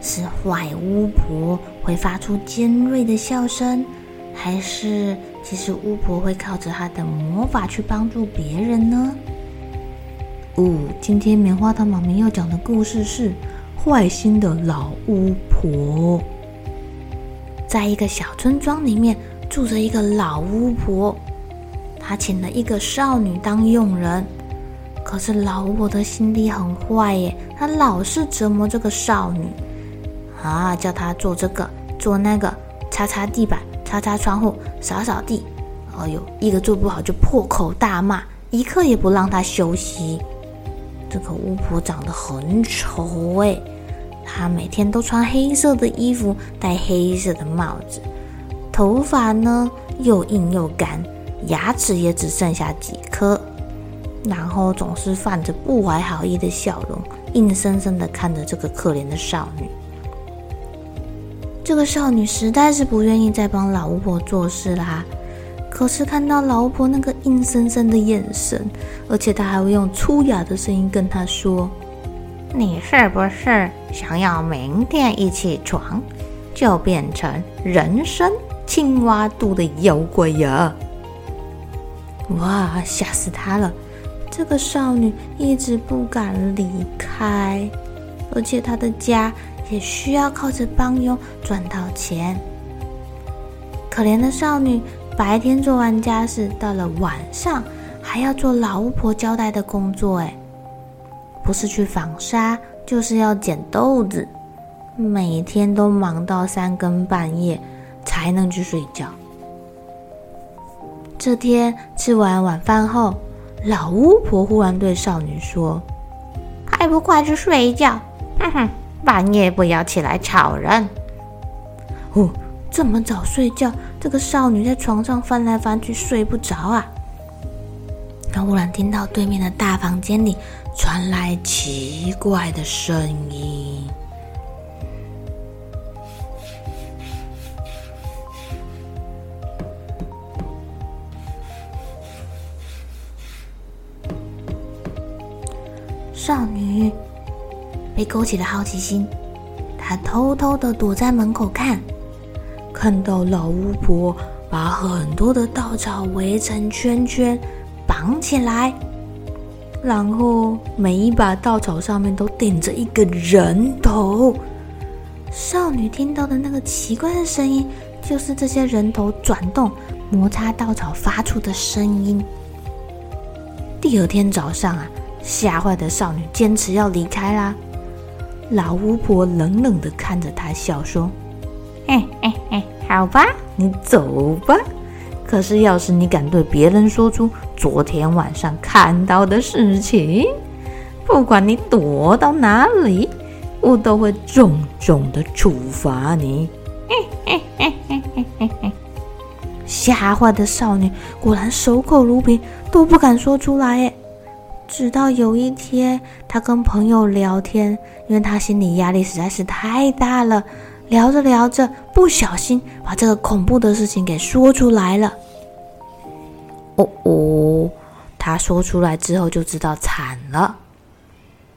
是坏巫婆会发出尖锐的笑声，还是其实巫婆会靠着她的魔法去帮助别人呢？哦，今天棉花糖妈咪要讲的故事是坏心的老巫婆。在一个小村庄里面，住着一个老巫婆，她请了一个少女当佣人。可是老巫婆的心地很坏耶，她老是折磨这个少女。啊！叫他做这个，做那个，擦擦地板，擦擦窗户，扫扫地。哎呦，一个做不好就破口大骂，一刻也不让他休息。这个巫婆长得很丑哎，她每天都穿黑色的衣服，戴黑色的帽子，头发呢又硬又干，牙齿也只剩下几颗，然后总是泛着不怀好意的笑容，硬生生的看着这个可怜的少女。这个少女实在是不愿意再帮老巫婆做事啦，可是看到老巫婆那个阴森森的眼神，而且她还会用粗哑的声音跟她说：“你是不是想要明天一起床就变成人参青蛙肚的妖怪呀？”哇，吓死她了！这个少女一直不敢离开，而且她的家。也需要靠着帮佣赚到钱。可怜的少女白天做完家事，到了晚上还要做老巫婆交代的工作。哎，不是去纺纱，就是要捡豆子，每天都忙到三更半夜才能去睡觉。这天吃完晚饭后，老巫婆忽然对少女说：“还不快去睡一觉？”哼哼。半夜不要起来吵人！哦，这么早睡觉，这个少女在床上翻来翻去睡不着啊。她忽然听到对面的大房间里传来奇怪的声音。少女。被勾起了好奇心，他偷偷的躲在门口看，看到老巫婆把很多的稻草围成圈圈，绑起来，然后每一把稻草上面都顶着一个人头。少女听到的那个奇怪的声音，就是这些人头转动、摩擦稻草发出的声音。第二天早上啊，吓坏的少女坚持要离开啦。老巫婆冷冷的看着他，笑说：“哎哎哎，好吧，你走吧。可是，要是你敢对别人说出昨天晚上看到的事情，不管你躲到哪里，我都会重重的处罚你。”嘿嘿嘿嘿嘿嘿，吓坏的少女果然守口如瓶，都不敢说出来。直到有一天，他跟朋友聊天，因为他心理压力实在是太大了，聊着聊着，不小心把这个恐怖的事情给说出来了。哦哦，他说出来之后就知道惨了。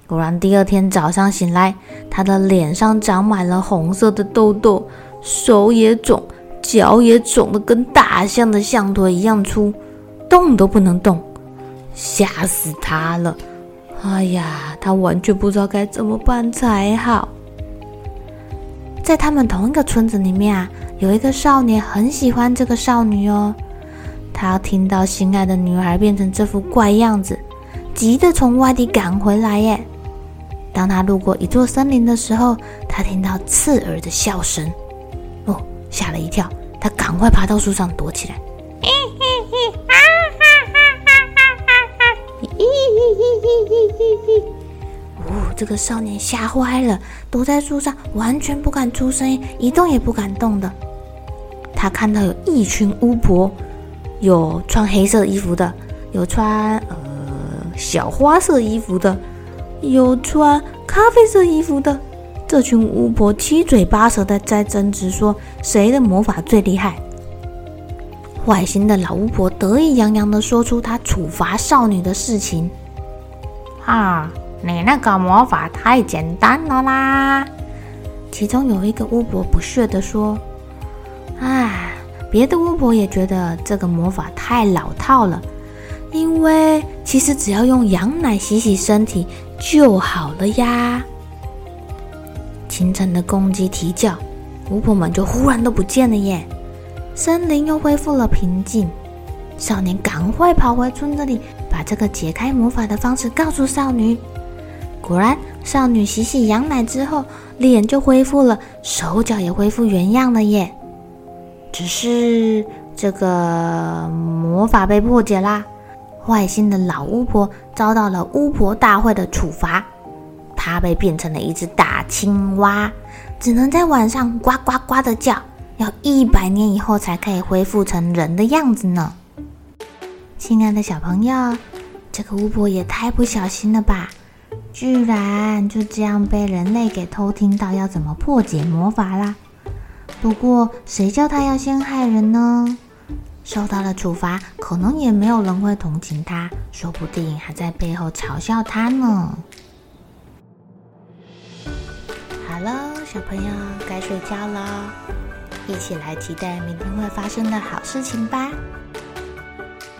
果然，第二天早上醒来，他的脸上长满了红色的痘痘，手也肿，脚也肿得跟大象的象腿一样粗，动都不能动。吓死他了！哎呀，他完全不知道该怎么办才好。在他们同一个村子里面啊，有一个少年很喜欢这个少女哦。他听到心爱的女孩变成这副怪样子，急得从外地赶回来耶。当他路过一座森林的时候，他听到刺耳的笑声，哦，吓了一跳，他赶快爬到树上躲起来。嘿嘿嘿嘿嘿！哦，这个少年吓坏了，躲在树上，完全不敢出声音，一动也不敢动的。他看到有一群巫婆。有穿黑色衣服的，有穿呃小花色衣服的，有穿咖啡色衣服的。这群巫婆七嘴八舌的在争执，说谁的魔法最厉害。坏心的老巫婆得意洋洋的说出她处罚少女的事情。啊，你那个魔法太简单了啦！其中有一个巫婆不屑的说：“唉。”别的巫婆也觉得这个魔法太老套了，因为其实只要用羊奶洗洗身体就好了呀。清晨的公鸡啼叫，巫婆们就忽然都不见了耶，森林又恢复了平静。少年赶快跑回村子里，把这个解开魔法的方式告诉少女。果然，少女洗洗羊奶之后，脸就恢复了，手脚也恢复原样了耶。只是这个魔法被破解啦，坏心的老巫婆遭到了巫婆大会的处罚，她被变成了一只大青蛙，只能在晚上呱呱呱的叫，要一百年以后才可以恢复成人的样子呢。亲爱的小朋友，这个巫婆也太不小心了吧，居然就这样被人类给偷听到要怎么破解魔法啦！不过，谁叫他要先害人呢？受到了处罚，可能也没有人会同情他，说不定还在背后嘲笑他呢。好了，小朋友该睡觉了，一起来期待明天会发生的好事情吧。